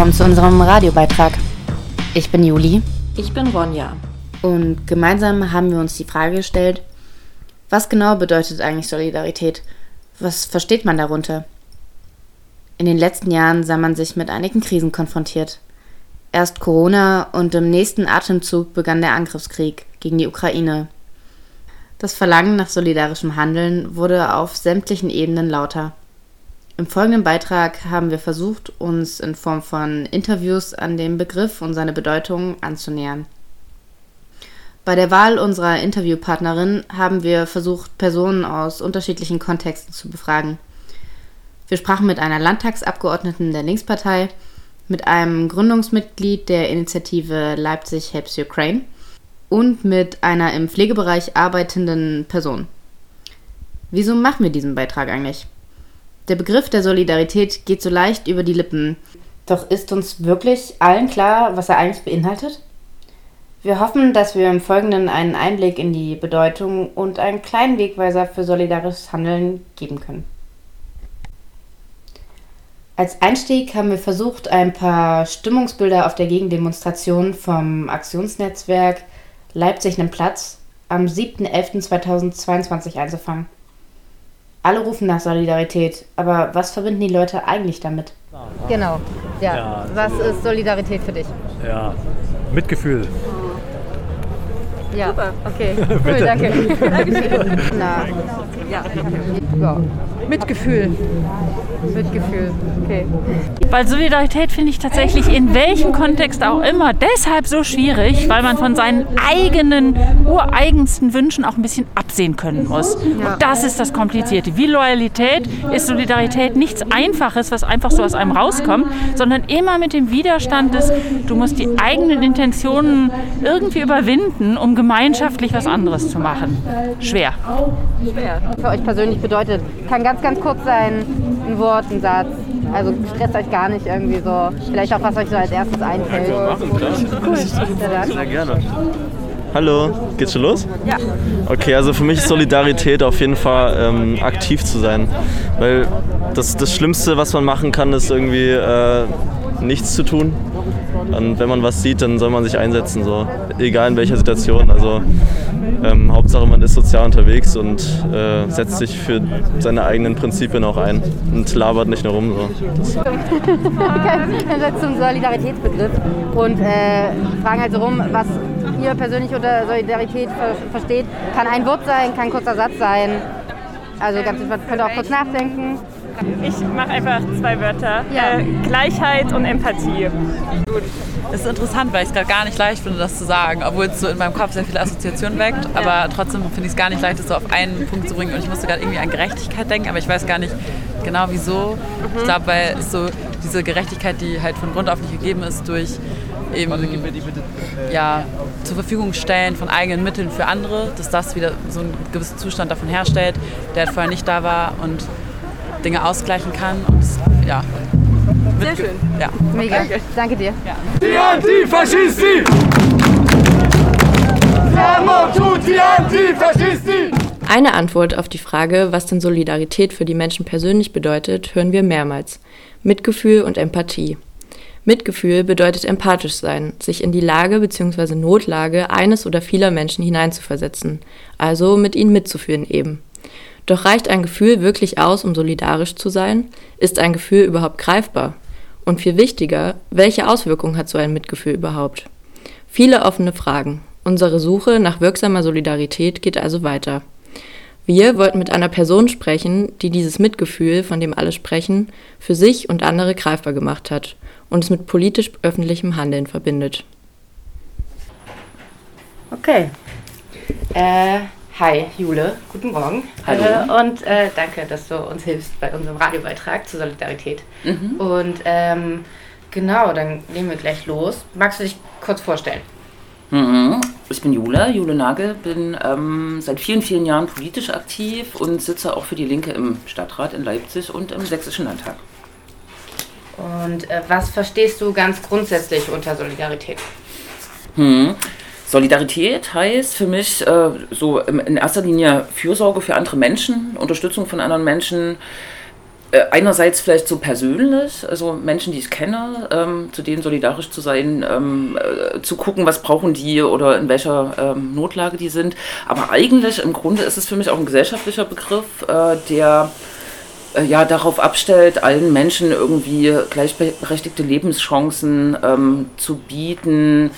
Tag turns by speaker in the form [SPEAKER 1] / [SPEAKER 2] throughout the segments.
[SPEAKER 1] willkommen zu unserem Radiobeitrag. Ich bin Juli.
[SPEAKER 2] Ich bin Ronja.
[SPEAKER 1] Und gemeinsam haben wir uns die Frage gestellt, was genau bedeutet eigentlich Solidarität? Was versteht man darunter? In den letzten Jahren sah man sich mit einigen Krisen konfrontiert. Erst Corona und im nächsten Atemzug begann der Angriffskrieg gegen die Ukraine. Das Verlangen nach solidarischem Handeln wurde auf sämtlichen Ebenen lauter. Im folgenden Beitrag haben wir versucht, uns in Form von Interviews an den Begriff und seine Bedeutung anzunähern. Bei der Wahl unserer Interviewpartnerin haben wir versucht, Personen aus unterschiedlichen Kontexten zu befragen. Wir sprachen mit einer Landtagsabgeordneten der Linkspartei, mit einem Gründungsmitglied der Initiative Leipzig Helps Ukraine und mit einer im Pflegebereich arbeitenden Person. Wieso machen wir diesen Beitrag eigentlich? Der Begriff der Solidarität geht so leicht über die Lippen. Doch ist uns wirklich allen klar, was er eigentlich beinhaltet? Wir hoffen, dass wir im Folgenden einen Einblick in die Bedeutung und einen kleinen Wegweiser für solidarisches Handeln geben können. Als Einstieg haben wir versucht, ein paar Stimmungsbilder auf der Gegendemonstration vom Aktionsnetzwerk Leipzig nimmt Platz am 7.11.2022 einzufangen. Alle rufen nach Solidarität, aber was verbinden die Leute eigentlich damit?
[SPEAKER 2] Genau, ja. ja was ist Solidarität für dich?
[SPEAKER 3] Ja, Mitgefühl.
[SPEAKER 2] Ja, Super. okay. Cool, danke. Na, ja. ja. Mitgefühl. Mitgefühl, okay.
[SPEAKER 4] Weil Solidarität finde ich tatsächlich in welchem Kontext auch immer deshalb so schwierig, weil man von seinen eigenen, ureigensten Wünschen auch ein bisschen absehen können muss. Und das ist das Komplizierte. Wie Loyalität ist Solidarität nichts Einfaches, was einfach so aus einem rauskommt, sondern immer mit dem Widerstand des, du musst die eigenen Intentionen irgendwie überwinden, um gemeinschaftlich was anderes zu machen. Schwer.
[SPEAKER 2] Schwer. Für euch persönlich bedeutet, kann ganz, ganz kurz sein, ein Wort, ein Satz. Also stresst euch gar nicht irgendwie so. Vielleicht auch, was euch so als erstes einfällt.
[SPEAKER 5] Cool. Sehr gerne. Hallo, geht's schon los?
[SPEAKER 2] Ja.
[SPEAKER 5] Okay, also für mich ist Solidarität auf jeden Fall ähm, aktiv zu sein. Weil das, das Schlimmste, was man machen kann, ist irgendwie äh, nichts zu tun. Und wenn man was sieht, dann soll man sich einsetzen, so. egal in welcher Situation. Also ähm, Hauptsache man ist sozial unterwegs und äh, setzt sich für seine eigenen Prinzipien auch ein und labert nicht nur rum. So.
[SPEAKER 2] Dann zum Solidaritätsbegriff und äh, fragen halt so rum, was ihr persönlich unter Solidarität ver versteht. Kann ein Wort sein, kann ein kurzer Satz sein. Also ganz könnt ihr auch kurz nachdenken.
[SPEAKER 6] Ich mache einfach zwei Wörter. Ja. Äh, Gleichheit und Empathie.
[SPEAKER 7] Gut. Es ist interessant, weil ich es gerade gar nicht leicht finde, das zu sagen, obwohl es so in meinem Kopf sehr viele Assoziationen weckt. Aber trotzdem finde ich es gar nicht leicht, das so auf einen Punkt zu bringen. Und ich musste gerade irgendwie an Gerechtigkeit denken, aber ich weiß gar nicht genau wieso. Mhm. Ich glaube, weil es so diese Gerechtigkeit, die halt von Grund auf nicht gegeben ist, durch eben ja, zur Verfügung stellen von eigenen Mitteln für andere, dass das wieder so einen gewissen Zustand davon herstellt, der halt vorher nicht da war und Dinge ausgleichen kann. Und ja,
[SPEAKER 2] Sehr schön. Ja. Mega. Danke, Danke dir. Ja.
[SPEAKER 8] Die Antifaschisti! Die Antifaschisti!
[SPEAKER 1] Eine Antwort auf die Frage, was denn Solidarität für die Menschen persönlich bedeutet, hören wir mehrmals. Mitgefühl und Empathie. Mitgefühl bedeutet empathisch sein, sich in die Lage bzw. Notlage eines oder vieler Menschen hineinzuversetzen, also mit ihnen mitzufühlen eben. Doch reicht ein Gefühl wirklich aus, um solidarisch zu sein? Ist ein Gefühl überhaupt greifbar? Und viel wichtiger, welche Auswirkungen hat so ein Mitgefühl überhaupt? Viele offene Fragen. Unsere Suche nach wirksamer Solidarität geht also weiter. Wir wollten mit einer Person sprechen, die dieses Mitgefühl, von dem alle sprechen, für sich und andere greifbar gemacht hat und es mit politisch öffentlichem Handeln verbindet. Okay. Äh, Hi, Jule. Guten Morgen.
[SPEAKER 9] Hallo.
[SPEAKER 1] Äh, und äh, danke, dass du uns hilfst bei unserem Radiobeitrag zur Solidarität. Mhm. Und ähm, genau, dann gehen wir gleich los. Magst du dich kurz vorstellen?
[SPEAKER 9] Mhm. Ich bin Jule, Jule Nagel, bin ähm, seit vielen, vielen Jahren politisch aktiv und sitze auch für die Linke im Stadtrat in Leipzig und im Sächsischen Landtag.
[SPEAKER 1] Und äh, was verstehst du ganz grundsätzlich unter Solidarität?
[SPEAKER 9] Mhm. Solidarität heißt für mich äh, so in erster Linie Fürsorge für andere Menschen, Unterstützung von anderen Menschen, äh, einerseits vielleicht so persönlich, also Menschen, die ich kenne, ähm, zu denen solidarisch zu sein, ähm, äh, zu gucken, was brauchen die oder in welcher ähm, Notlage die sind. Aber eigentlich im Grunde ist es für mich auch ein gesellschaftlicher Begriff, äh, der äh, ja darauf abstellt, allen Menschen irgendwie gleichberechtigte Lebenschancen ähm, zu bieten,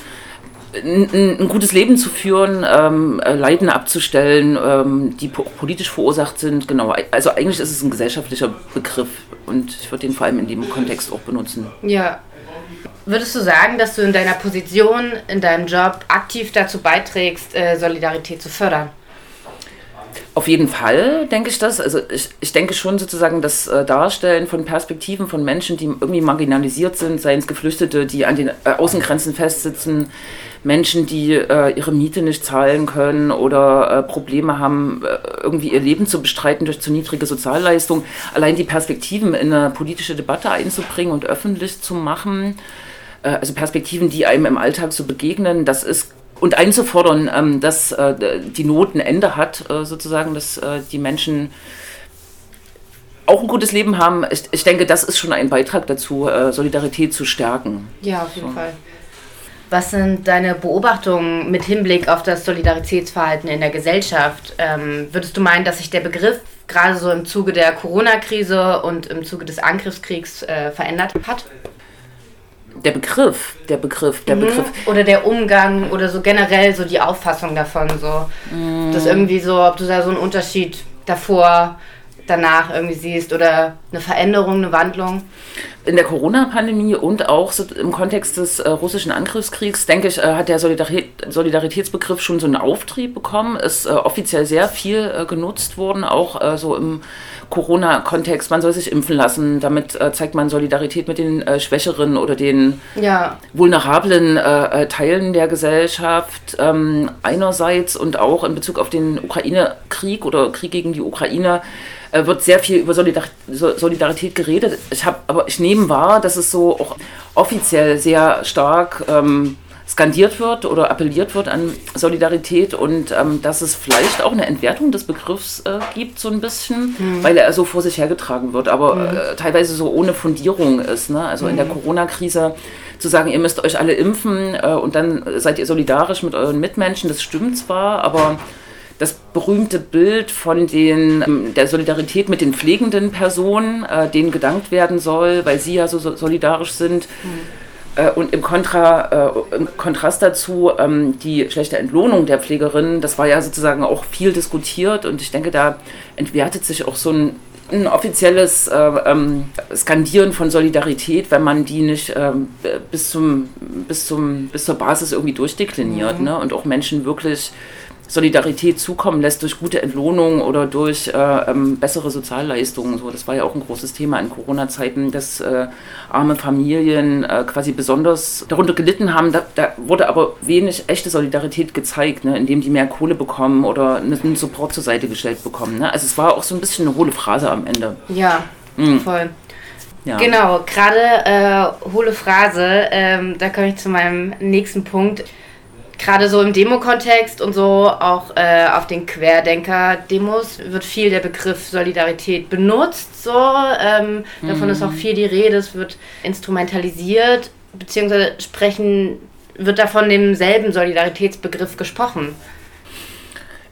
[SPEAKER 9] ein, ein, gutes Leben zu führen, ähm, äh, Leiden abzustellen, ähm, die po politisch verursacht sind. Genau, also eigentlich ist es ein gesellschaftlicher Begriff und ich würde den vor allem in dem Kontext auch benutzen.
[SPEAKER 1] Ja. Würdest du sagen, dass du in deiner Position, in deinem Job aktiv dazu beiträgst, äh, Solidarität zu fördern?
[SPEAKER 9] Auf jeden Fall denke ich das. Also ich, ich denke schon sozusagen das äh, Darstellen von Perspektiven von Menschen, die irgendwie marginalisiert sind, seien es Geflüchtete, die an den äh, Außengrenzen festsitzen, Menschen, die äh, ihre Miete nicht zahlen können oder äh, Probleme haben, äh, irgendwie ihr Leben zu bestreiten durch zu niedrige Sozialleistungen. Allein die Perspektiven in eine politische Debatte einzubringen und öffentlich zu machen, äh, also Perspektiven, die einem im Alltag so begegnen, das ist und einzufordern, ähm, dass äh, die Not ein Ende hat, äh, sozusagen, dass die Menschen auch ein gutes Leben haben. Ich, ich, denke, das ist schon ein Beitrag dazu, Solidarität zu stärken.
[SPEAKER 1] Ja, auf jeden so. Fall. Was sind deine Beobachtungen mit Hinblick auf das Solidaritätsverhalten in der Gesellschaft? Ähm, würdest du meinen, dass sich der Begriff gerade so im Zuge der Corona-Krise und im Zuge des Angriffskriegs äh, verändert hat?
[SPEAKER 9] der Begriff, der Begriff, der mhm. Begriff.
[SPEAKER 1] Oder der Umgang oder so generell so die Auffassung davon, so. Mhm. Das irgendwie so, ob du da so einen Unterschied davor, danach irgendwie siehst oder eine Veränderung, eine Wandlung?
[SPEAKER 9] In der Corona-Pandemie und auch so im Kontext des äh, russischen Angriffskriegs, denke ich, äh, hat der Solidarität, Solidaritätsbegriff schon so einen Auftrieb bekommen. Ist äh, offiziell sehr viel äh, genutzt worden, auch äh, so im Corona-Kontext, man soll sich impfen lassen. Damit äh, zeigt man Solidarität mit den Schwächeren oder den ja. vulnerablen Teilen der Gesellschaft ähm, einerseits und auch in Bezug auf den Ukraine-Krieg oder Krieg gegen die Ukraine wird sehr viel über Solidar Solidarität geredet. Ich habe, aber ich nehme wahr, dass es so auch offiziell sehr stark ähm, skandiert wird oder appelliert wird an Solidarität und ähm, dass es vielleicht auch eine Entwertung des Begriffs äh, gibt, so ein bisschen, mhm. weil er so vor sich hergetragen wird, aber mhm. äh, teilweise so ohne Fundierung ist. Ne? Also mhm. in der mhm. Corona-Krise zu sagen, ihr müsst euch alle impfen äh, und dann seid ihr solidarisch mit euren Mitmenschen, das stimmt zwar, aber das berühmte Bild von den, ähm, der Solidarität mit den pflegenden Personen, äh, denen gedankt werden soll, weil sie ja so solidarisch sind. Mhm äh, und im, Kontra, äh, im Kontrast dazu ähm, die schlechte Entlohnung der Pflegerinnen, das war ja sozusagen auch viel diskutiert und ich denke, da entwertet sich auch so ein, ein offizielles äh, ähm, Skandieren von Solidarität, wenn man die nicht ähm, bis, zum, bis, zum, bis zur Basis irgendwie durchdekliniert mhm. ne? und auch Menschen wirklich Solidarität zukommen lässt durch gute Entlohnung oder durch äh, ähm, bessere Sozialleistungen. So, das war ja auch ein großes Thema in Corona-Zeiten, dass äh, arme Familien äh, quasi besonders darunter gelitten haben. Da, da, wurde aber wenig echte Solidarität gezeigt, ne, indem die mehr Kohle bekommen oder einen Support zur Seite gestellt bekommen. Ne? Also es war auch so ein bisschen eine hohle Phrase am Ende.
[SPEAKER 1] Ja, mhm. voll. Ja. Genau, gerade äh, hohle Phrase, ähm, da komme ich zu meinem nächsten Punkt gerade so im Demo-Kontext und so auch äh, auf den Querdenker-Demos wird viel der Begriff Solidarität benutzt. So ähm, mhm. davon ist auch viel die Rede. Es wird instrumentalisiert beziehungsweise sprechen wird da von demselben Solidaritätsbegriff gesprochen.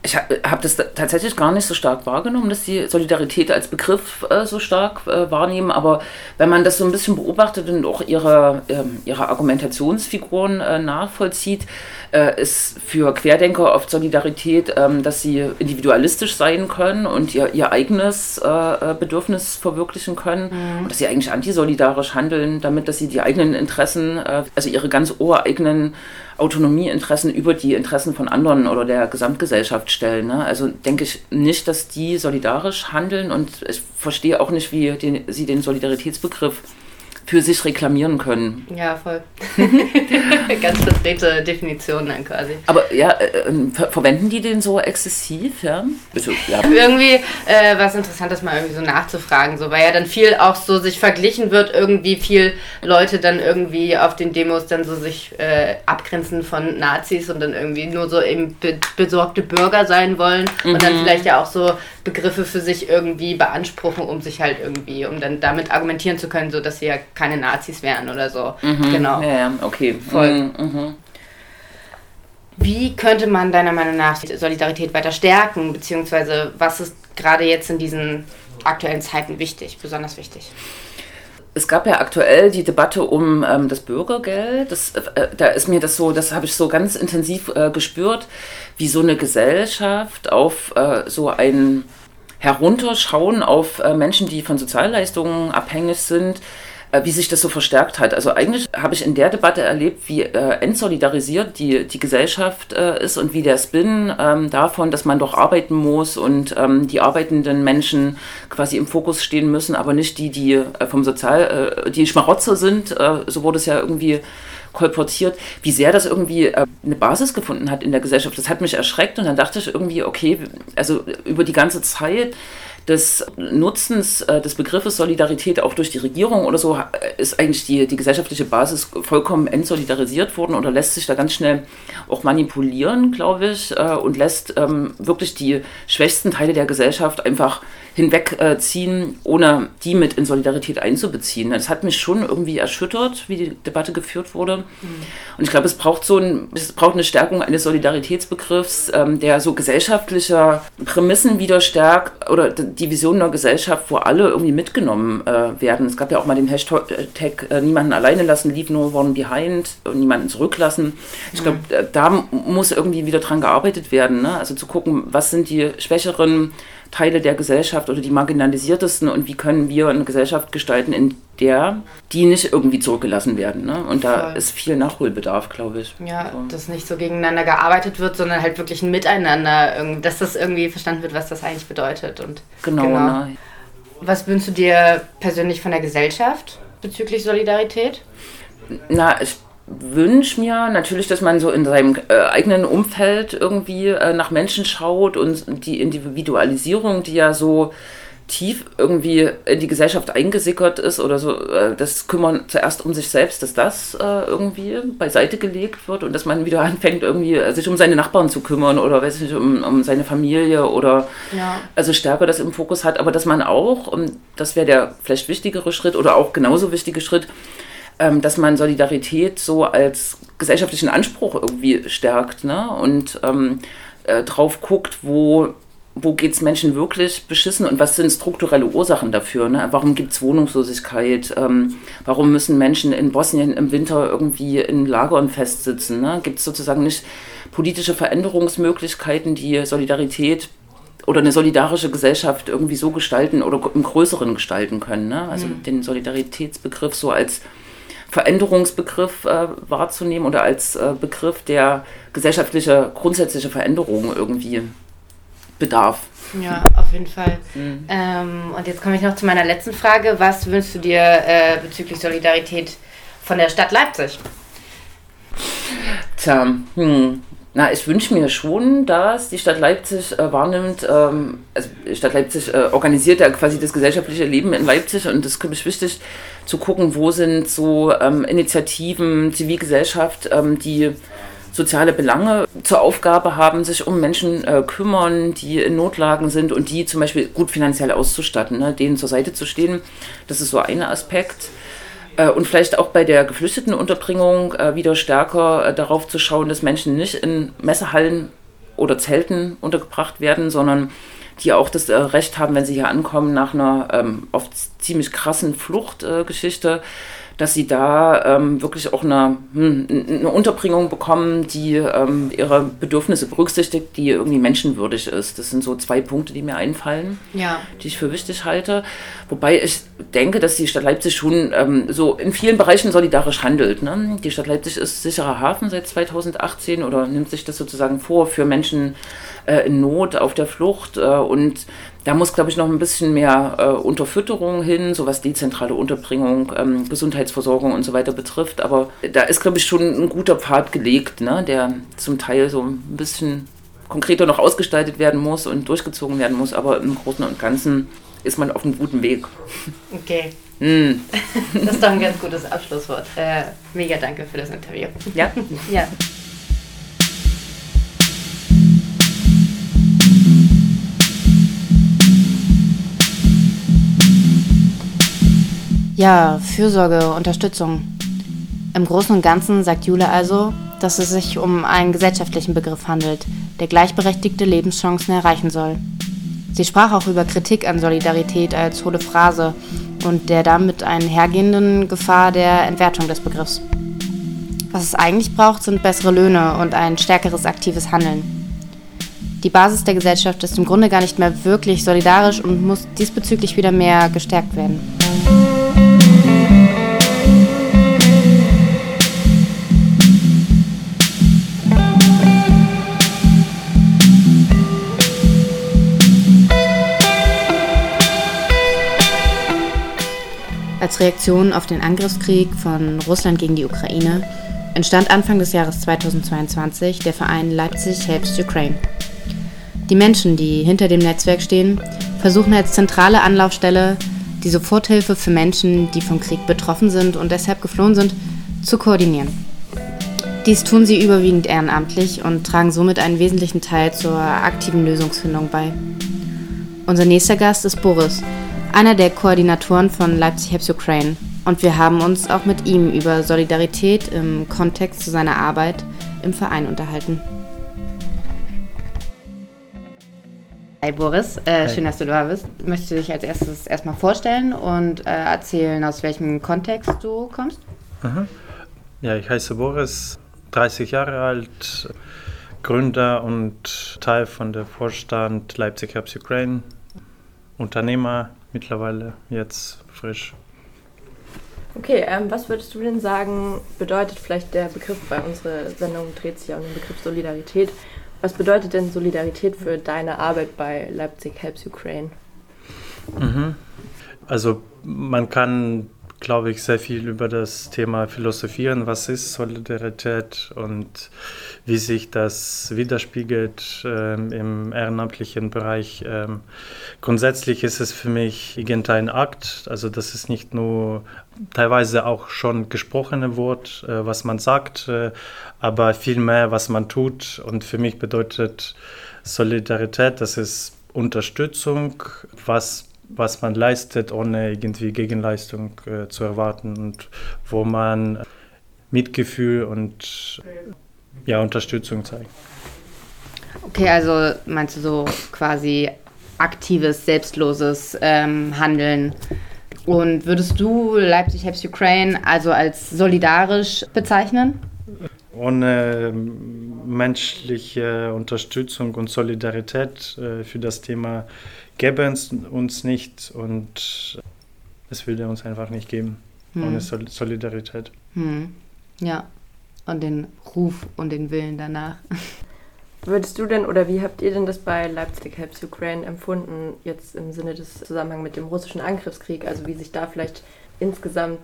[SPEAKER 9] Ich habe das tatsächlich gar nicht so stark wahrgenommen, dass die Solidarität als Begriff äh, so stark äh, wahrnehmen. Aber wenn man das so ein bisschen beobachtet und auch ihre, äh, ihre Argumentationsfiguren äh, nachvollzieht, äh, ist für Querdenker oft Solidarität, ähm, dass sie individualistisch sein können und ihr, ihr eigenes äh, Bedürfnis verwirklichen können. Mhm. Und dass sie eigentlich antisolidarisch handeln, damit dass sie die eigenen Interessen, also ihre ganz ureigenen Autonomieinteressen über die Interessen von anderen oder der Gesamtgesellschaft stellen. Ne? Also denke ich nicht, dass die solidarisch handeln und ich verstehe auch nicht, wie den, sie den Solidaritätsbegriff für sich reklamieren können.
[SPEAKER 1] Ja, voll. Ganz verdrehte Definition dann quasi.
[SPEAKER 9] Aber ja, äh, ähm, ver verwenden die den so exzessiv, ja?
[SPEAKER 1] Also, ja. Irgendwie äh, was Interessantes mal irgendwie so nachzufragen, so, weil ja dann viel auch so sich verglichen wird, irgendwie viel Leute dann irgendwie auf den Demos dann so sich äh, abgrenzen von Nazis und dann irgendwie nur so eben be besorgte Bürger sein wollen mhm. und dann mhm. vielleicht ja auch so Begriffe für sich irgendwie beanspruchen, um sich halt irgendwie, um dann damit argumentieren zu können, so dass sie ja keine Nazis wären oder so.
[SPEAKER 9] Mhm. Genau. Ja, ja, okay.
[SPEAKER 1] Voll. Mhm. mhm. Wie könnte man deiner Meinung nach Solidarität weiter stärken, beziehungsweise was ist gerade jetzt in diesen aktuellen Zeiten wichtig, besonders wichtig?
[SPEAKER 9] es gab ja aktuell die Debatte um ähm, das Bürgergeld. Das, äh, da ist mir das so, das habe ich so ganz intensiv äh, gespürt, wie so eine Gesellschaft auf äh, so ein Herunterschauen auf äh, Menschen, die von Sozialleistungen abhängig sind, äh, wie sich das so verstärkt hat. Also eigentlich habe ich in der Debatte erlebt, wie äh, entsolidarisiert die, die Gesellschaft äh, ist und wie der Spin ähm, davon, dass man doch arbeiten muss und ähm, die arbeitenden Menschen quasi im Fokus stehen müssen, aber nicht die, die äh, vom Sozial, äh, die Schmarotzer sind, äh, so wurde es ja irgendwie kolportiert, wie sehr das irgendwie äh, eine Basis gefunden hat in der Gesellschaft. Das hat mich erschreckt und dann dachte ich irgendwie, okay, also über die ganze Zeit des Nutzens äh, des Begriffes Solidarität auch durch die Regierung oder so ist eigentlich die, die gesellschaftliche Basis vollkommen entsolidarisiert worden oder lässt sich da ganz schnell auch manipulieren, glaube ich, äh, und lässt ähm, wirklich die schwächsten Teile der Gesellschaft einfach hinwegziehen, ohne die mit in Solidarität einzubeziehen. Das hat mich schon irgendwie erschüttert, wie die Debatte geführt wurde. Mhm. Und ich glaube, es braucht so ein, es braucht eine Stärkung eines Solidaritätsbegriffs, ähm, der so gesellschaftlicher Prämissen wieder stärkt oder die Vision einer Gesellschaft, wo alle irgendwie mitgenommen äh, werden. Es gab ja auch mal den Hashtag äh, niemanden alleine lassen, leave no one behind und niemanden zurücklassen. Ich glaube, mhm. da muss irgendwie wieder dran gearbeitet werden. Ne? Also zu gucken, was sind die schwächeren Teile der Gesellschaft oder die marginalisiertesten und wie können wir eine Gesellschaft gestalten, in der die nicht irgendwie zurückgelassen werden. Ne? Und da Voll. ist viel Nachholbedarf, glaube ich.
[SPEAKER 1] Ja, so. dass nicht so gegeneinander gearbeitet wird, sondern halt wirklich ein Miteinander, dass das irgendwie verstanden wird, was das eigentlich bedeutet. Und
[SPEAKER 9] genau. genau. Ne?
[SPEAKER 1] Was wünschst du dir persönlich von der Gesellschaft bezüglich Solidarität?
[SPEAKER 9] Na, ich wünsche mir natürlich, dass man so in seinem äh, eigenen Umfeld irgendwie äh, nach Menschen schaut und die Individualisierung, die ja so tief irgendwie in die Gesellschaft eingesickert ist oder so, äh, das Kümmern zuerst um sich selbst, dass das äh, irgendwie beiseite gelegt wird und dass man wieder anfängt, irgendwie äh, sich um seine Nachbarn zu kümmern oder weiß nicht, um, um seine Familie oder ja. also stärker das im Fokus hat, aber dass man auch, und das wäre der vielleicht wichtigere Schritt oder auch genauso wichtige Schritt, ähm, dass man Solidarität so als gesellschaftlichen Anspruch irgendwie stärkt ne? und ähm, äh, drauf guckt, wo, wo geht es Menschen wirklich beschissen und was sind strukturelle Ursachen dafür? Ne? Warum gibt es Wohnungslosigkeit? Ähm, warum müssen Menschen in Bosnien im Winter irgendwie in Lagern festsitzen? Ne? Gibt es sozusagen nicht politische Veränderungsmöglichkeiten, die Solidarität oder eine solidarische Gesellschaft irgendwie so gestalten oder im Größeren gestalten können. Ne? Also mhm. den Solidaritätsbegriff so als Veränderungsbegriff äh, wahrzunehmen oder als äh, Begriff, der gesellschaftliche grundsätzliche Veränderungen irgendwie bedarf.
[SPEAKER 1] Ja, auf jeden Fall. Mhm. Ähm, und jetzt komme ich noch zu meiner letzten Frage. Was wünschst du dir äh, bezüglich Solidarität von der Stadt Leipzig?
[SPEAKER 9] Tja, hm. Na, ich wünsche mir schon, dass die Stadt Leipzig äh, wahrnimmt, ähm, also die Stadt Leipzig äh, organisiert ja quasi das gesellschaftliche Leben in Leipzig und das ist, glaube ich, wichtig zu gucken, wo sind so ähm, Initiativen, Zivilgesellschaft, ähm, die soziale Belange zur Aufgabe haben, sich um Menschen äh, kümmern, die in Notlagen sind und die zum Beispiel gut finanziell auszustatten, ne, denen zur Seite zu stehen. Das ist so ein Aspekt. Äh, und vielleicht auch bei der Geflüchtetenunterbringung äh, wieder stärker äh, darauf zu schauen, dass Menschen nicht in Messehallen oder Zelten untergebracht werden, sondern die auch das Recht haben, wenn sie hier ankommen, nach einer ähm, oft ziemlich krassen Fluchtgeschichte, dass sie da ähm, wirklich auch eine, hm, eine, Unterbringung bekommen, die ähm, ihre Bedürfnisse berücksichtigt, die irgendwie menschenwürdig ist. Das sind so zwei Punkte, die mir einfallen, ja. die ich für wichtig halte. Wobei ich denke, dass die Stadt Leipzig schon ähm, so in vielen Bereichen solidarisch handelt. Ne? Die Stadt Leipzig ist sicherer Hafen seit 2018 oder nimmt sich das sozusagen vor für Menschen äh, in Not, auf der Flucht. Äh, und Da muss, glaube ich, noch ein bisschen mehr äh, Unterfütterung hin, so was dezentrale Unterbringung, ähm, Gesundheitsversorgung und so weiter betrifft. Aber da ist, glaube ich, schon ein guter Pfad gelegt, ne, der zum Teil so ein bisschen konkreter noch ausgestaltet werden muss und durchgezogen werden muss. Aber im Großen und Ganzen ist man auf einem guten Weg.
[SPEAKER 2] Okay.
[SPEAKER 9] Mm.
[SPEAKER 2] Das ist doch ein ganz gutes Abschlusswort. Äh, mega danke für das Interview.
[SPEAKER 9] Ja?
[SPEAKER 2] ja.
[SPEAKER 1] Ja, Fürsorge, Unterstützung. Im Großen und Ganzen sagt Jule also, dass es sich um einen gesellschaftlichen Begriff handelt, der gleichberechtigte Lebenschancen erreichen soll. Sie sprach auch über Kritik an Solidarität als hohle Phrase und der damit einhergehenden Gefahr der Entwertung des Begriffs. Was es eigentlich braucht, sind bessere Löhne und ein stärkeres aktives Handeln. Die Basis der Gesellschaft ist im Grunde gar nicht mehr wirklich solidarisch und muss diesbezüglich wieder mehr gestärkt werden. Als Reaktion auf den Angriffskrieg von Russland gegen die Ukraine entstand Anfang des Jahres 2022 der Verein Leipzig Helps Ukraine. Die Menschen, die hinter dem Netzwerk stehen, versuchen als zentrale Anlaufstelle die Soforthilfe für Menschen, die vom Krieg betroffen sind und deshalb geflohen sind, zu koordinieren. Dies tun sie überwiegend ehrenamtlich und tragen somit einen wesentlichen Teil zur aktiven Lösungsfindung bei. Unser nächster Gast ist Boris, einer der Koordinatoren von Leipzig Helps Ukraine. Und wir haben uns auch mit ihm über Solidarität im Kontext zu seiner Arbeit im Verein unterhalten.
[SPEAKER 2] Hi Boris, äh, schön, dass du da bist. Möchtest du dich als erstes erstmal vorstellen und äh, erzählen, aus welchem Kontext du kommst?
[SPEAKER 10] Aha. Ja, ich heiße Boris, 30 Jahre alt, Gründer und Teil von der Vorstand Leipzig Helps Ukraine, Unternehmer, mittlerweile jetzt frisch.
[SPEAKER 6] Okay, ähm, was würdest du denn sagen, bedeutet vielleicht der Begriff, bei unserer Sendung dreht sich ja um den Begriff Solidarität. Was bedeutet denn Solidarität für deine Arbeit bei Leipzig Helps Ukraine?
[SPEAKER 10] Mhm. Also man kann, glaube ich, sehr viel über das Thema philosophieren. Was ist Solidarität und wie sich das widerspiegelt ähm, im ehrenamtlichen Bereich? Ähm, grundsätzlich ist es für mich irgendein Akt. Also das ist nicht nur teilweise auch schon gesprochene Wort, äh, was man sagt, äh, aber vielmehr, was man tut. Und für mich bedeutet Solidarität, das ist Unterstützung, was, was man leistet, ohne irgendwie Gegenleistung äh, zu erwarten und wo man Mitgefühl und ja, Unterstützung zeigt.
[SPEAKER 2] Okay, also meinst du so quasi aktives, selbstloses ähm, Handeln? Und würdest du Leipzig Helps Ukraine also als solidarisch bezeichnen?
[SPEAKER 10] Ohne menschliche Unterstützung und Solidarität äh, für das Thema gäbe es uns nicht und es würde uns einfach nicht geben hm. ohne Sol Solidarität.
[SPEAKER 2] Hm. Ja, und den Ruf und den Willen danach.
[SPEAKER 6] Würdest du denn oder wie habt ihr denn das bei Leipzig Helps Ukraine empfunden, jetzt im Sinne des Zusammenhangs mit dem russischen Angriffskrieg? Also wie sich da vielleicht insgesamt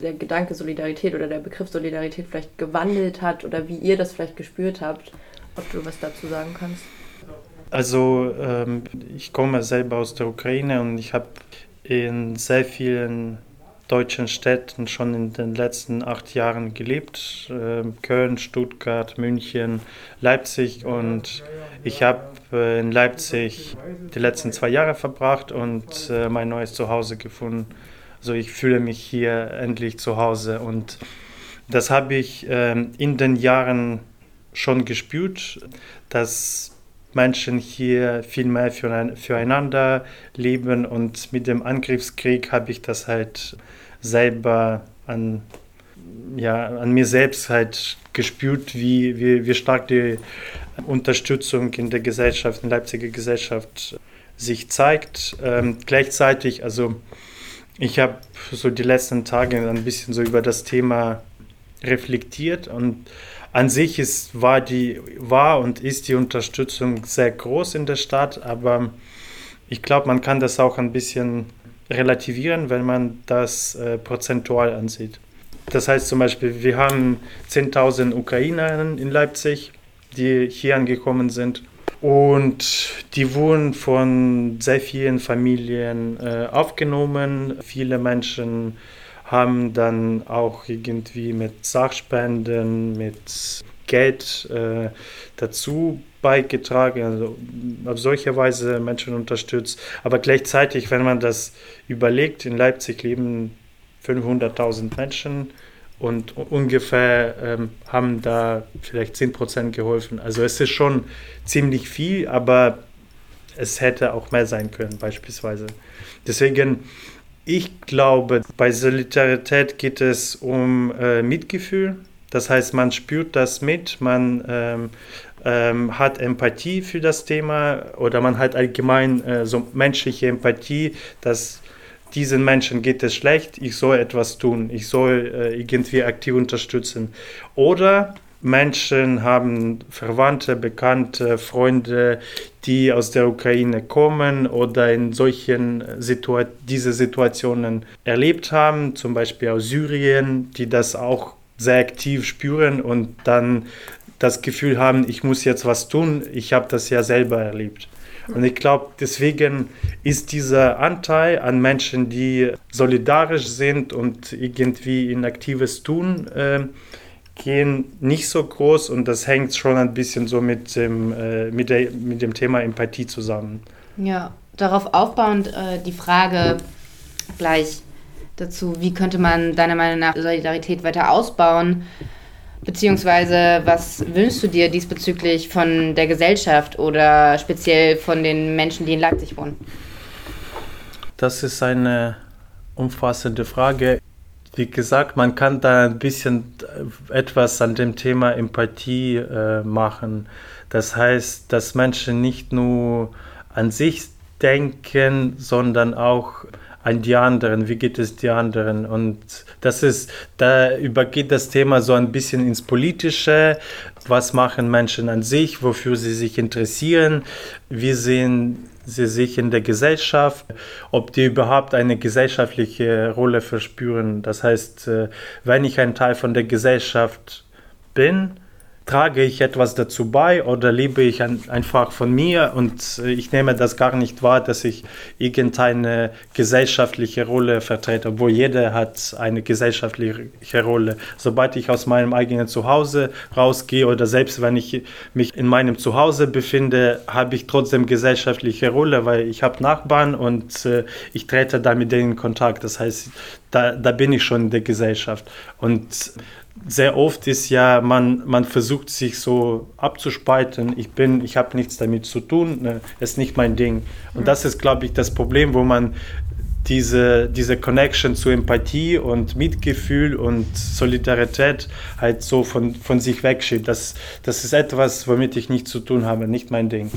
[SPEAKER 6] der Gedanke Solidarität oder der Begriff Solidarität vielleicht gewandelt hat oder wie ihr das vielleicht gespürt habt, ob du was dazu sagen kannst?
[SPEAKER 10] Also ähm, ich komme selber aus der Ukraine und ich habe in sehr vielen deutschen Städten schon in den letzten acht Jahren gelebt. Äh, Köln, Stuttgart, München, Leipzig und ich habe äh, in Leipzig die letzten zwei Jahre verbracht und äh, mein neues Zuhause gefunden. Also ich fühle mich hier endlich zu Hause und das habe ich ähm, in den Jahren schon gespürt, dass Menschen hier viel mehr füreinander leben und mit dem Angriffskrieg habe ich das halt selber an, ja, an mir selbst halt gespürt, wie, wie, wie stark die Unterstützung in der Gesellschaft, in der Leipziger Gesellschaft sich zeigt. Ähm, gleichzeitig, also ich habe so die letzten Tage ein bisschen so über das Thema reflektiert und an sich ist, war, die, war und ist die Unterstützung sehr groß in der Stadt, aber Ich glaube, man kann das auch ein bisschen relativieren, wenn man das äh, prozentual ansieht. Das heißt zum Beispiel, wir haben 10.000 Ukrainerinnen in Leipzig, die hier angekommen sind. Und die wurden von sehr vielen Familien äh, aufgenommen. Viele Menschen haben dann auch irgendwie mit Sachspenden, mit Geld äh, dazu beigetragen, also auf solche Weise Menschen unterstützt. Aber gleichzeitig, wenn man das überlegt, in Leipzig leben 500.000 Menschen und ungefähr ähm, haben da vielleicht 10% geholfen. Also es ist schon ziemlich viel, aber es hätte auch mehr sein können beispielsweise. Deswegen, ich glaube, bei Solidarität geht es um äh, Mitgefühl. Das heißt, man spürt das mit, man ähm, ähm, hat Empathie für das Thema oder man hat allgemein äh, so menschliche Empathie, dass diesen Menschen geht es schlecht, ich soll etwas tun, ich soll äh, irgendwie aktiv unterstützen. Oder Menschen haben Verwandte, Bekannte, Freunde, die aus der Ukraine kommen oder in solchen Situa diese Situationen erlebt haben, zum Beispiel aus Syrien, die das auch sehr aktiv spüren und dann das Gefühl haben, ich muss jetzt was tun. Ich habe das ja selber erlebt. Und ich glaube, deswegen ist dieser Anteil an Menschen, die solidarisch sind und irgendwie in aktives Tun äh, gehen, nicht so groß. Und das hängt schon ein bisschen so mit dem, äh, mit, der, mit dem Thema Empathie zusammen.
[SPEAKER 1] Ja, darauf aufbauend äh, die Frage gleich dazu, wie könnte man deiner Meinung nach Solidarität weiter ausbauen? Beziehungsweise, was wünschst du dir diesbezüglich von der Gesellschaft oder speziell von den Menschen, die in Leipzig wohnen?
[SPEAKER 10] Das ist eine umfassende Frage. Wie gesagt, man kann da ein bisschen etwas an dem Thema Empathie äh, machen. Das heißt, dass Menschen nicht nur an sich denken, sondern auch an die anderen, wie geht es die anderen? Und das ist, da übergeht das Thema so ein bisschen ins Politische. Was machen Menschen an sich, wofür sie sich interessieren? Wie sehen sie sich in der Gesellschaft, ob die überhaupt eine gesellschaftliche Rolle verspüren. Das heißt, äh, wenn ich ein Teil von der Gesellschaft bin, trage ich etwas dazu bei oder lebe ich ein, einfach von mir und äh, ich nehme das gar nicht wahr, dass ich irgendeine gesellschaftliche Rolle vertrete, obwohl jeder hat eine gesellschaftliche Rolle. Sobald ich aus meinem eigenen Zuhause rausgehe oder selbst wenn ich mich in meinem Zuhause befinde, habe ich trotzdem gesellschaftliche Rolle, weil ich habe Nachbarn und äh, ich trete da mit denen in Kontakt. Das heißt, da, da bin ich schon in der Gesellschaft. Und sehr oft ist ja, man, man versucht sich so abzuspalten. Ich bin, ich habe nichts damit zu tun, ne, ist nicht mein Ding. Und das ist, glaube ich, das Problem, wo man diese, diese Connection zu Empathie und Mitgefühl und Solidarität halt so von, von sich wegschiebt. Das, das ist etwas, womit ich nichts zu tun habe, nicht mein Ding.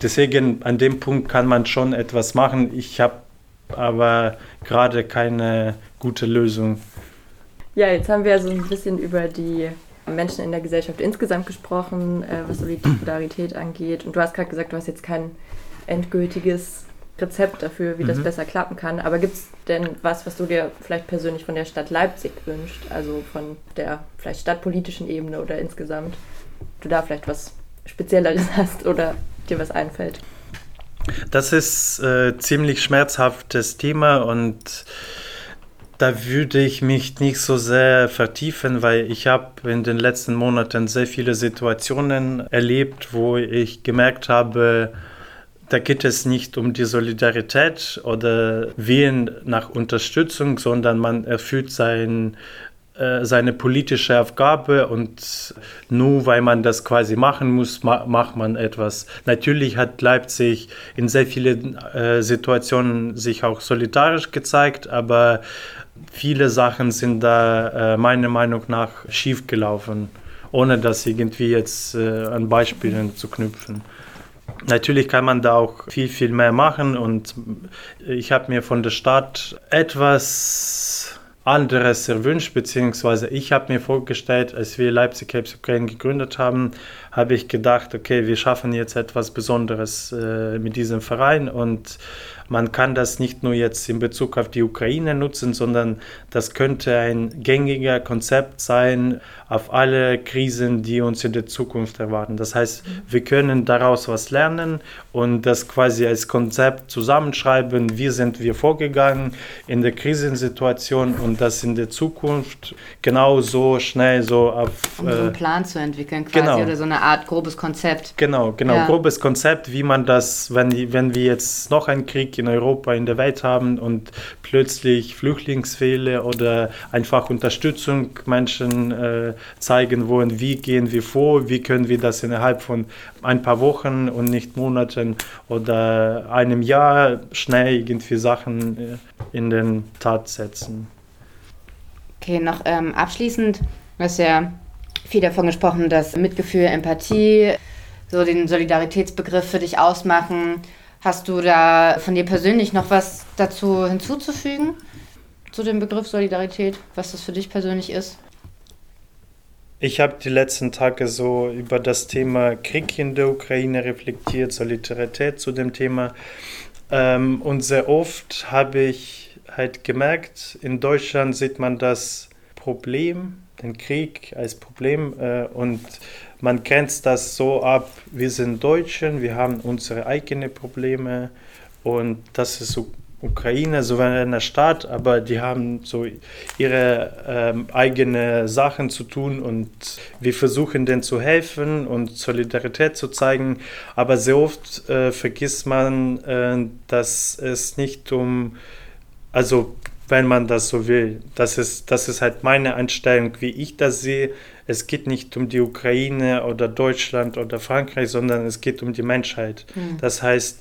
[SPEAKER 10] Deswegen an dem Punkt kann man schon etwas machen. Ich habe aber gerade keine gute Lösung.
[SPEAKER 6] Ja, jetzt haben wir so ein bisschen über die Menschen in der Gesellschaft insgesamt gesprochen, äh, was Solidarität angeht. Und du hast gerade gesagt, du hast jetzt kein endgültiges Rezept dafür, wie mhm. das besser klappen kann. Aber gibt es denn was, was du dir vielleicht persönlich von der Stadt Leipzig wünscht? Also von der vielleicht stadtpolitischen Ebene oder insgesamt? Du da vielleicht was Spezielleres hast oder dir was einfällt?
[SPEAKER 10] Das ist äh, ziemlich schmerzhaftes Thema und da würde ich mich nicht so sehr vertiefen, weil ich habe in den letzten Monaten sehr viele Situationen erlebt, wo ich gemerkt habe, da geht es nicht um die Solidarität oder Wehen nach Unterstützung, sondern man erfüllt sein, äh, seine politische Aufgabe und nur weil man das quasi machen muss, ma macht man etwas. Natürlich hat Leipzig in sehr vielen äh, Situationen sich auch solidarisch gezeigt, aber viele Sachen sind da äh, meiner Meinung nach schief gelaufen, ohne das irgendwie jetzt äh, an Beispielen zu knüpfen. Natürlich kann man da auch viel, viel mehr machen und ich habe mir von der Stadt etwas anderes erwünscht, beziehungsweise ich habe mir vorgestellt, als wir Leipzig Helps Ukraine gegründet haben, habe ich gedacht, okay, wir schaffen jetzt etwas Besonderes äh, mit diesem Verein und man kann das nicht nur jetzt in Bezug auf die Ukraine nutzen, sondern das könnte ein gängiger Konzept sein auf alle Krisen, die uns in der Zukunft erwarten. Das heißt, wir können daraus was lernen und das quasi als Konzept zusammenschreiben, wie sind wir vorgegangen in der Krisensituation und das in der Zukunft genauso schnell so auf...
[SPEAKER 2] Um so einen Plan zu entwickeln quasi genau. oder so eine Art grobes Konzept.
[SPEAKER 10] Genau, genau, ja. grobes Konzept, wie man das, wenn, wenn wir jetzt noch einen Krieg in Europa, in der Welt haben und plötzlich Flüchtlingswelle oder einfach Unterstützung Menschen äh, zeigen wollen, wie gehen wir vor, wie können wir das innerhalb von ein paar Wochen und nicht Monaten oder einem Jahr schnell irgendwie Sachen äh, in den Tat setzen.
[SPEAKER 2] Okay, noch ähm, abschließend, hast ja viel davon gesprochen, dass Mitgefühl, Empathie, so den Solidaritätsbegriff für dich ausmachen. Hast du da von dir persönlich noch was dazu hinzuzufügen? Zu dem Begriff Solidarität, was das für dich persönlich ist?
[SPEAKER 10] Ich habe die letzten Tage so über das Thema Krieg in der Ukraine reflektiert, Solidarität zu dem Thema. Ähm, und sehr oft habe ich halt gemerkt, in Deutschland sieht man das Problem, den Krieg als Problem äh, und man grenzt das so ab, wir sind Deutschen, wir haben unsere eigenen Probleme und das ist so Ukraine, souveräner Staat, aber die haben so ihre ähm, eigene Sachen zu tun und wir versuchen denen zu helfen und Solidarität zu zeigen, aber sehr oft äh, vergisst man, äh, dass es nicht um, also wenn man das so will, das ist, das ist halt meine Einstellung, wie ich das sehe, es geht nicht um die Ukraine oder Deutschland oder Frankreich, sondern es geht um die Menschheit. Mhm. Das heißt,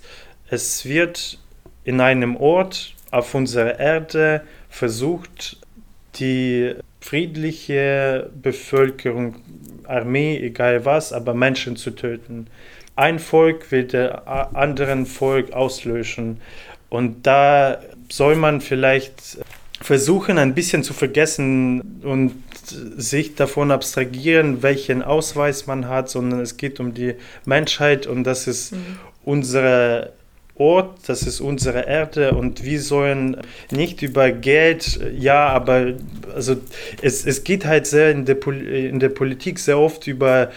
[SPEAKER 10] es wird in einem Ort auf unserer Erde versucht, die friedliche Bevölkerung, Armee, egal was, aber Menschen zu töten. Ein Volk will der anderen Volk auslöschen. Und da soll man vielleicht versuchen, ein bisschen zu vergessen und sich davon abstrahieren, welchen Ausweis man hat, sondern es geht um die Menschheit und das ist mhm. unser Ort, das ist unsere Erde und wir sollen nicht über Geld, ja, aber also es, es geht halt sehr in der, in der Politik sehr oft über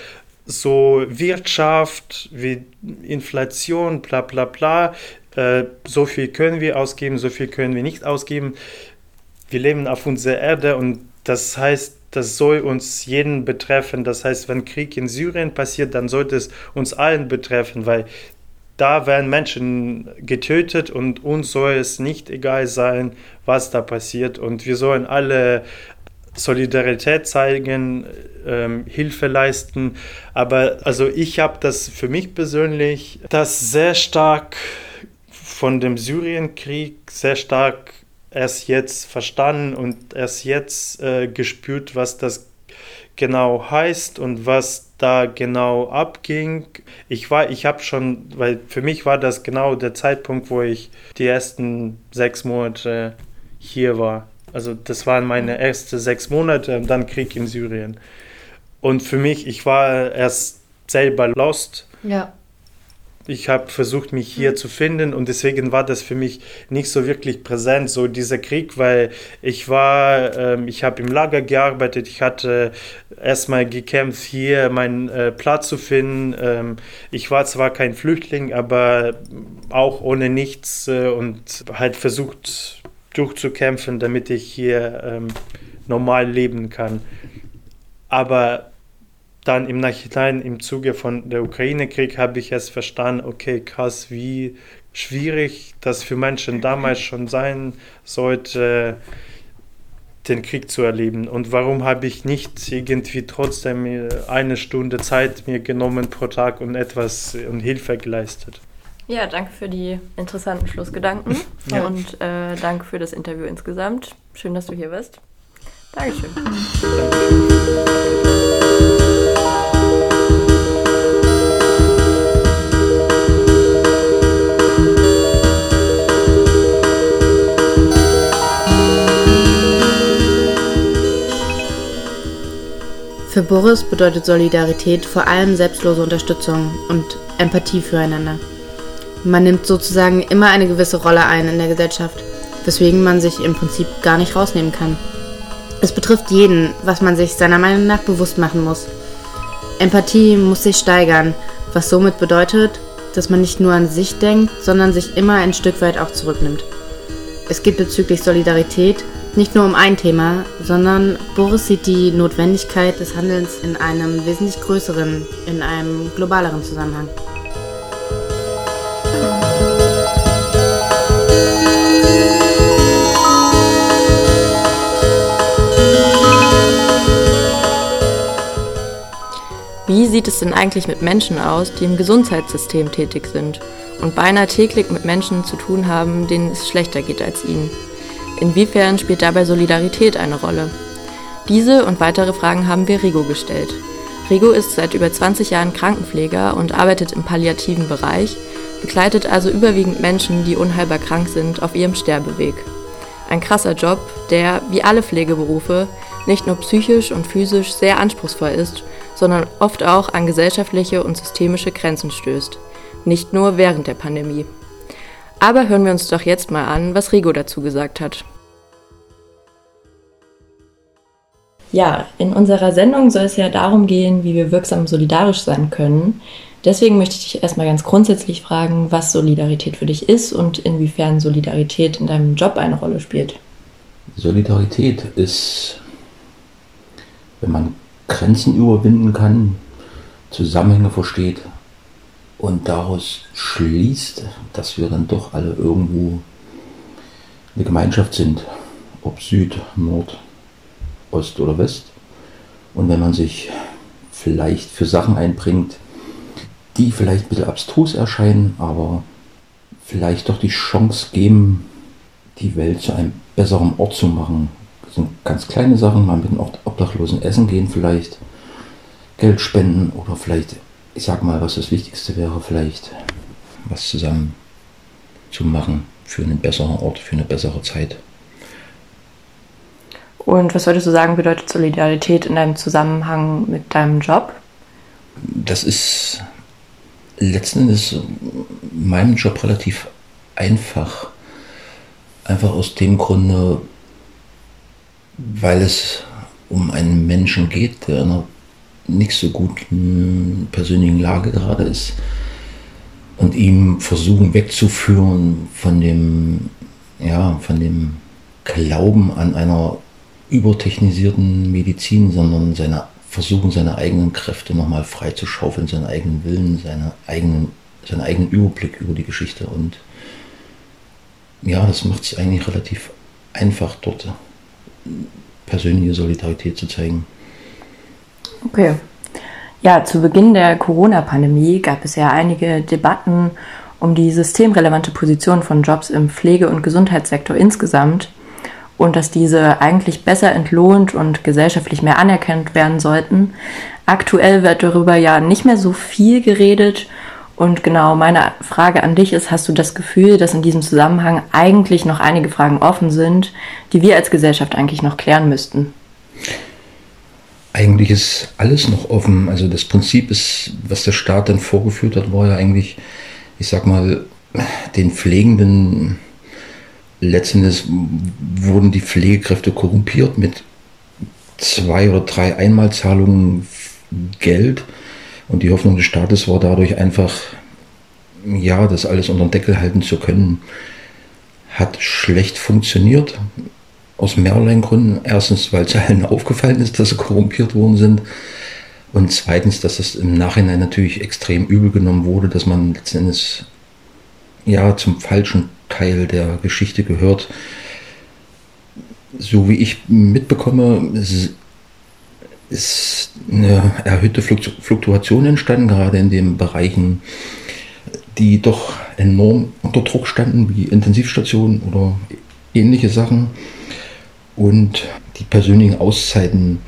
[SPEAKER 10] so Wirtschaft wie Inflation, bla bla bla. Äh, so viel können wir ausgeben, so viel können wir nicht ausgeben. Wir leben auf unserer Erde und das heißt, das soll uns jeden betreffen. Das heißt, wenn Krieg in Syrien passiert, dann sollte es uns allen betreffen, weil da werden Menschen getötet und uns soll es nicht egal sein, was da passiert. Und wir sollen alle Solidarität zeigen, ähm, Hilfe leisten. Aber also ich habe das für mich persönlich das sehr stark von dem Syrienkrieg sehr stark erst jetzt verstanden und erst jetzt äh, gespürt, was das genau heißt und was da genau abging. Ich war, ich habe schon, weil für mich war das genau der Zeitpunkt, wo ich die ersten sechs Monate hier war. Also das waren meine ersten sechs Monate und dann Krieg in Syrien. Und für mich, ich war erst selber lost.
[SPEAKER 2] Ja
[SPEAKER 10] ich habe versucht, mich hier mhm. zu finden und deswegen war das für mich nicht so wirklich präsent, so dieser Krieg, weil ich war, ähm, ich habe im Lager gearbeitet, ich hatte erstmal gekämpft, hier meinen äh, Platz zu finden. Ähm, ich war zwar kein Flüchtling, aber auch ohne nichts äh, und halt versucht durchzukämpfen, damit ich hier ähm, normal leben kann. Aber dann im Nachhinein im Zuge von der Ukraine-Krieg habe ich erst verstanden, okay, krass, wie schwierig das für Menschen damals schon sein sollte, den Krieg zu erleben. Und warum habe ich nicht irgendwie trotzdem eine Stunde Zeit mir genommen pro Tag und etwas und Hilfe geleistet?
[SPEAKER 6] Ja, danke für die interessanten Schlussgedanken ja. und äh, danke für das Interview insgesamt. Schön, dass du hier bist. Dankeschön. Dankeschön.
[SPEAKER 1] Für Boris bedeutet Solidarität vor allem selbstlose Unterstützung und Empathie füreinander. Man nimmt sozusagen immer eine gewisse Rolle ein in der Gesellschaft, weswegen man sich im Prinzip gar nicht rausnehmen kann. Es betrifft jeden, was man sich seiner Meinung nach bewusst machen muss. Empathie muss sich steigern, was somit bedeutet, dass man nicht nur an sich denkt, sondern sich immer ein Stück weit auch zurücknimmt. Es geht bezüglich Solidarität nicht nur um ein Thema, sondern Boris sieht die Notwendigkeit des Handelns in einem wesentlich größeren, in einem globaleren Zusammenhang.
[SPEAKER 6] Wie sieht es denn eigentlich mit Menschen aus, die im Gesundheitssystem tätig sind und beinahe täglich mit Menschen zu tun haben, denen es schlechter geht als ihnen? Inwiefern spielt dabei Solidarität eine Rolle? Diese und weitere Fragen haben wir Rigo gestellt. Rigo ist seit über 20 Jahren Krankenpfleger und arbeitet im palliativen Bereich, begleitet also überwiegend Menschen, die unheilbar krank sind, auf ihrem Sterbeweg. Ein krasser Job, der, wie alle Pflegeberufe, nicht nur psychisch und physisch sehr anspruchsvoll ist sondern oft auch an gesellschaftliche und systemische Grenzen stößt. Nicht nur während der Pandemie. Aber hören wir uns doch jetzt mal an, was Rigo dazu gesagt hat. Ja, in unserer Sendung soll es ja darum gehen, wie wir wirksam solidarisch sein können. Deswegen möchte ich dich erstmal ganz grundsätzlich fragen, was Solidarität für dich ist und inwiefern Solidarität in deinem Job eine Rolle spielt.
[SPEAKER 11] Solidarität ist, wenn man Grenzen überwinden kann, Zusammenhänge versteht und daraus schließt, dass wir dann doch alle irgendwo eine Gemeinschaft sind, ob Süd, Nord, Ost oder West. Und wenn man sich vielleicht für Sachen einbringt, die vielleicht ein bisschen abstrus erscheinen, aber vielleicht doch die Chance geben, die Welt zu einem besseren Ort zu machen, das sind ganz kleine Sachen, mal mit den Obdachlosen essen gehen vielleicht, Geld spenden oder vielleicht, ich sag mal, was das Wichtigste wäre, vielleicht was zusammen zu machen für einen besseren Ort, für eine bessere Zeit.
[SPEAKER 6] Und was würdest du sagen, bedeutet Solidarität in deinem Zusammenhang mit deinem Job?
[SPEAKER 11] Das ist letzten Endes in meinem Job relativ einfach. Einfach aus dem Grunde, weil es um einen Menschen geht, der in einer nicht so guten persönlichen Lage gerade ist und ihm versuchen wegzuführen von dem, ja, von dem Glauben an einer übertechnisierten Medizin, sondern seine, versuchen seine eigenen Kräfte nochmal frei zu schaufeln, seinen eigenen Willen, seine eigenen, seinen eigenen Überblick über die Geschichte. Und ja, das macht es eigentlich relativ einfach dort persönliche Solidarität zu zeigen.
[SPEAKER 6] Okay. Ja, zu Beginn der Corona-Pandemie gab es ja einige Debatten um die systemrelevante Position von Jobs im Pflege- und Gesundheitssektor insgesamt und dass diese eigentlich besser entlohnt und gesellschaftlich mehr anerkannt werden sollten. Aktuell wird darüber ja nicht mehr so viel geredet und genau meine Frage an dich ist, hast du das Gefühl, dass in diesem Zusammenhang eigentlich noch einige Fragen offen sind, die wir als Gesellschaft eigentlich noch klären müssten?
[SPEAKER 11] Eigentlich ist alles noch offen. Also das Prinzip ist, was der Staat dann vorgeführt hat, war ja eigentlich, ich sag mal, den Pflegenden letztendlich wurden die Pflegekräfte korrumpiert mit zwei oder drei Einmalzahlungen Geld und die Hoffnung des Staates war dadurch einfach, ja, das alles unter den Deckel halten zu können. Hat schlecht funktioniert, aus mehrerlei Gründen. Erstens, weil es allen aufgefallen ist, dass sie korrumpiert worden sind. Und zweitens, dass es im Nachhinein natürlich extrem übel genommen wurde, dass man letztendlich ja zum falschen Teil der Geschichte gehört. So wie ich mitbekomme, ist eine erhöhte Fluktuation entstanden, gerade in den Bereichen, die doch enorm unter Druck standen, wie Intensivstationen oder ähnliche Sachen. Und die persönlichen Auszeiten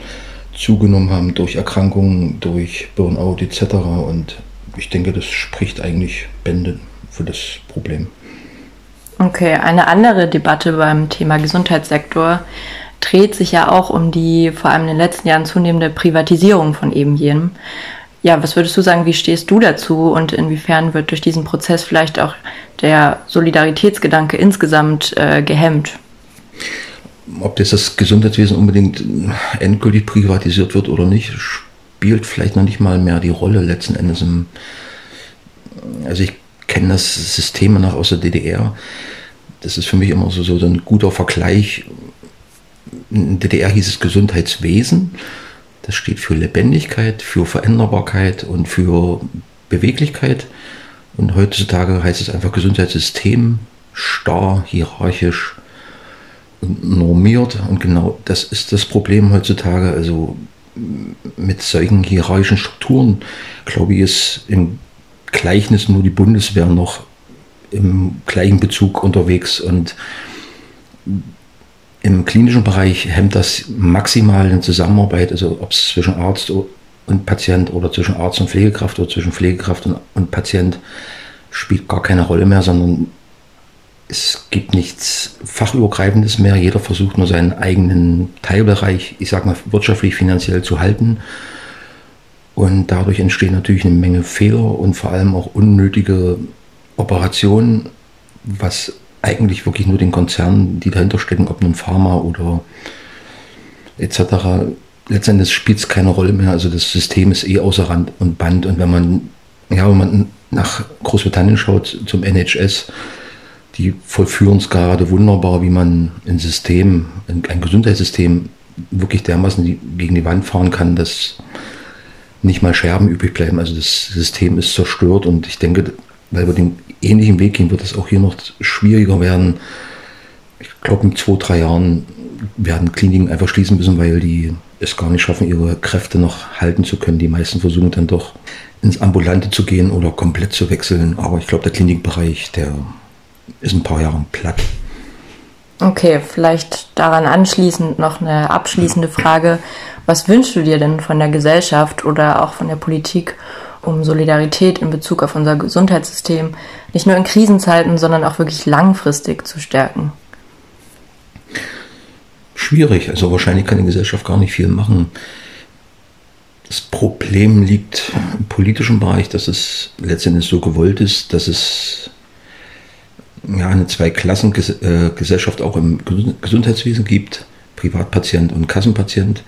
[SPEAKER 11] zugenommen haben durch Erkrankungen, durch Burnout etc. Und ich denke, das spricht eigentlich Bände für das Problem.
[SPEAKER 6] Okay, eine andere Debatte beim Thema Gesundheitssektor dreht sich ja auch um die vor allem in den letzten Jahren zunehmende Privatisierung von eben jenem. Ja, was würdest du sagen, wie stehst du dazu und inwiefern wird durch diesen Prozess vielleicht auch der Solidaritätsgedanke insgesamt äh, gehemmt?
[SPEAKER 11] Ob das, das Gesundheitswesen unbedingt endgültig privatisiert wird oder nicht, spielt vielleicht noch nicht mal mehr die Rolle letzten Endes im. Also ich kenne das System noch aus der DDR. Das ist für mich immer so, so ein guter Vergleich. In der DDR hieß es Gesundheitswesen. Das steht für Lebendigkeit, für Veränderbarkeit und für Beweglichkeit. Und heutzutage heißt es einfach Gesundheitssystem, starr, hierarchisch, normiert. Und genau das ist das Problem heutzutage. Also mit solchen hierarchischen Strukturen, glaube ich, ist im Gleichnis nur die Bundeswehr noch im gleichen Bezug unterwegs und im klinischen Bereich hemmt das maximal eine Zusammenarbeit, also ob es zwischen Arzt und Patient oder zwischen Arzt und Pflegekraft oder zwischen Pflegekraft und, und Patient spielt gar keine Rolle mehr, sondern es gibt nichts fachübergreifendes mehr. Jeder versucht nur seinen eigenen Teilbereich, ich sage mal wirtschaftlich, finanziell zu halten. Und dadurch entstehen natürlich eine Menge Fehler und vor allem auch unnötige Operationen, was eigentlich wirklich nur den Konzernen, die dahinter stecken, ob nun Pharma oder etc., letztendlich spielt es keine Rolle mehr. Also das System ist eh außer Rand und Band. Und wenn man, ja, wenn man nach Großbritannien schaut, zum NHS, die vollführen es gerade wunderbar, wie man ein System, ein, ein Gesundheitssystem wirklich dermaßen gegen die Wand fahren kann, dass nicht mal Scherben übrig bleiben. Also das System ist zerstört und ich denke, weil wir den ähnlichen Weg gehen, wird es auch hier noch schwieriger werden. Ich glaube, in zwei, drei Jahren werden Kliniken einfach schließen müssen, weil die es gar nicht schaffen, ihre Kräfte noch halten zu können. Die meisten versuchen dann doch ins Ambulante zu gehen oder komplett zu wechseln. Aber ich glaube, der Klinikbereich, der ist ein paar Jahre platt.
[SPEAKER 6] Okay, vielleicht daran anschließend noch eine abschließende Frage. Was wünschst du dir denn von der Gesellschaft oder auch von der Politik, um Solidarität in Bezug auf unser Gesundheitssystem nicht nur in Krisenzeiten, sondern auch wirklich langfristig zu stärken?
[SPEAKER 11] Schwierig. Also wahrscheinlich kann die Gesellschaft gar nicht viel machen. Das Problem liegt im politischen Bereich, dass es letztendlich so gewollt ist, dass es ja, eine Zweiklassengesellschaft auch im Gesundheitswesen gibt, Privatpatient und Kassenpatient.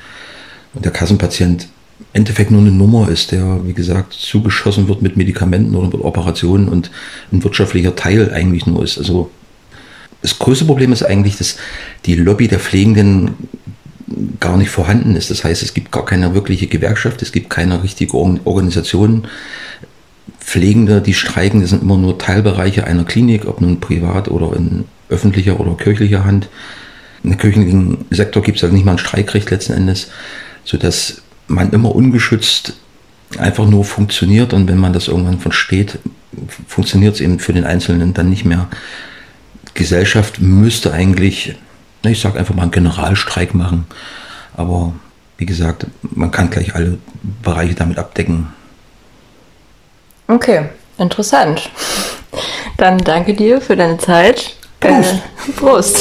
[SPEAKER 11] Und der Kassenpatient im Endeffekt nur eine Nummer ist, der, wie gesagt, zugeschossen wird mit Medikamenten oder mit Operationen und ein wirtschaftlicher Teil eigentlich nur ist. Also das größte Problem ist eigentlich, dass die Lobby der Pflegenden gar nicht vorhanden ist. Das heißt, es gibt gar keine wirkliche Gewerkschaft, es gibt keine richtige Organisation. Pflegende, die streiken, das sind immer nur Teilbereiche einer Klinik, ob nun privat oder in öffentlicher oder kirchlicher Hand. Im kirchlichen Sektor gibt es halt nicht mal ein Streikrecht letzten Endes, sodass man immer ungeschützt einfach nur funktioniert und wenn man das irgendwann versteht, funktioniert es eben für den Einzelnen dann nicht mehr. Gesellschaft müsste eigentlich, ich sage einfach mal, einen Generalstreik machen, aber wie gesagt, man kann gleich alle Bereiche damit abdecken.
[SPEAKER 6] Okay, interessant. Dann danke dir für deine Zeit. Prost. Äh, Prost.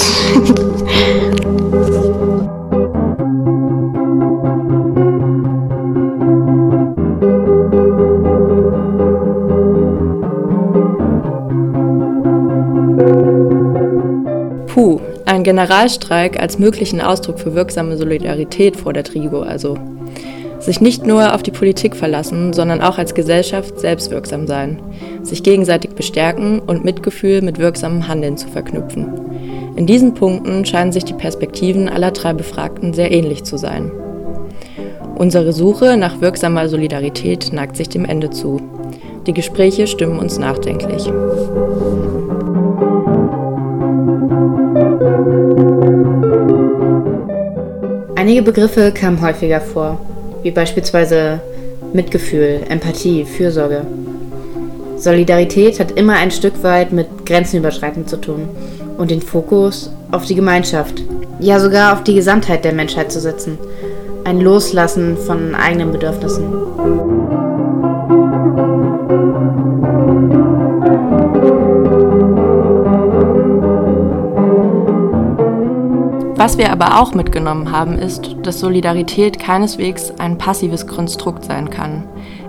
[SPEAKER 6] Puh, ein Generalstreik als möglichen Ausdruck für wirksame Solidarität vor der Trigo also. Sich nicht nur auf die Politik verlassen, sondern auch als Gesellschaft selbstwirksam sein. Sich gegenseitig bestärken und Mitgefühl mit wirksamem Handeln zu verknüpfen. In diesen Punkten scheinen sich die Perspektiven aller drei Befragten sehr ähnlich zu sein. Unsere Suche nach wirksamer Solidarität neigt sich dem Ende zu. Die Gespräche stimmen uns nachdenklich.
[SPEAKER 1] Einige Begriffe kamen häufiger vor, wie beispielsweise Mitgefühl, Empathie, Fürsorge. Solidarität hat immer ein Stück weit mit Grenzenüberschreiten zu tun und den Fokus auf die Gemeinschaft, ja sogar auf die Gesamtheit der Menschheit zu setzen. Ein Loslassen von eigenen Bedürfnissen.
[SPEAKER 6] Was wir aber auch mitgenommen haben, ist, dass Solidarität keineswegs ein passives Konstrukt sein kann.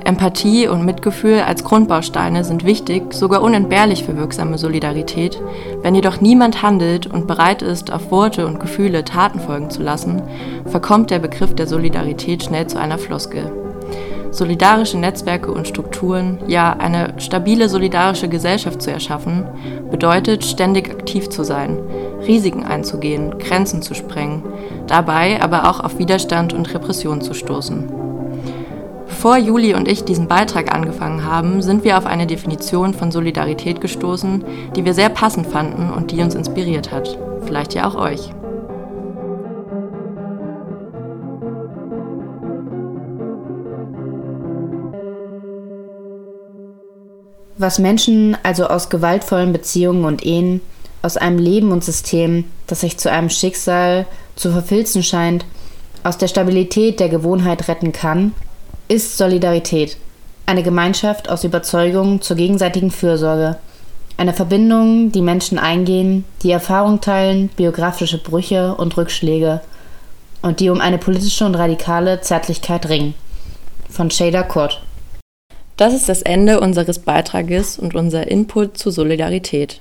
[SPEAKER 6] Empathie und Mitgefühl als Grundbausteine sind wichtig, sogar unentbehrlich für wirksame Solidarität. Wenn jedoch niemand handelt und bereit ist, auf Worte und Gefühle Taten folgen zu lassen, verkommt der Begriff der Solidarität schnell zu einer Floskel. Solidarische Netzwerke und Strukturen, ja eine stabile solidarische Gesellschaft zu erschaffen, bedeutet ständig aktiv zu sein, Risiken einzugehen, Grenzen zu sprengen, dabei aber auch auf Widerstand und Repression zu stoßen. Bevor Juli und ich diesen Beitrag angefangen haben, sind wir auf eine Definition von Solidarität gestoßen, die wir sehr passend fanden und die uns inspiriert hat. Vielleicht ja auch euch.
[SPEAKER 1] Was Menschen also aus gewaltvollen Beziehungen und Ehen, aus einem Leben und System, das sich zu einem Schicksal zu verfilzen scheint, aus der Stabilität der Gewohnheit retten kann, ist Solidarität. Eine Gemeinschaft aus Überzeugung zur gegenseitigen Fürsorge. Eine Verbindung, die Menschen eingehen, die Erfahrung teilen, biografische Brüche und Rückschläge und die um eine politische und radikale Zärtlichkeit ringen. Von Shada Kurt.
[SPEAKER 6] Das ist das Ende unseres Beitrages und unser Input zu Solidarität.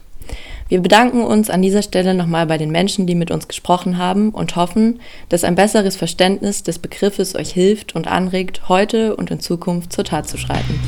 [SPEAKER 6] Wir bedanken uns an dieser Stelle nochmal bei den Menschen, die mit uns gesprochen haben und hoffen, dass ein besseres Verständnis des Begriffes euch hilft und anregt, heute und in Zukunft zur Tat zu schreiten.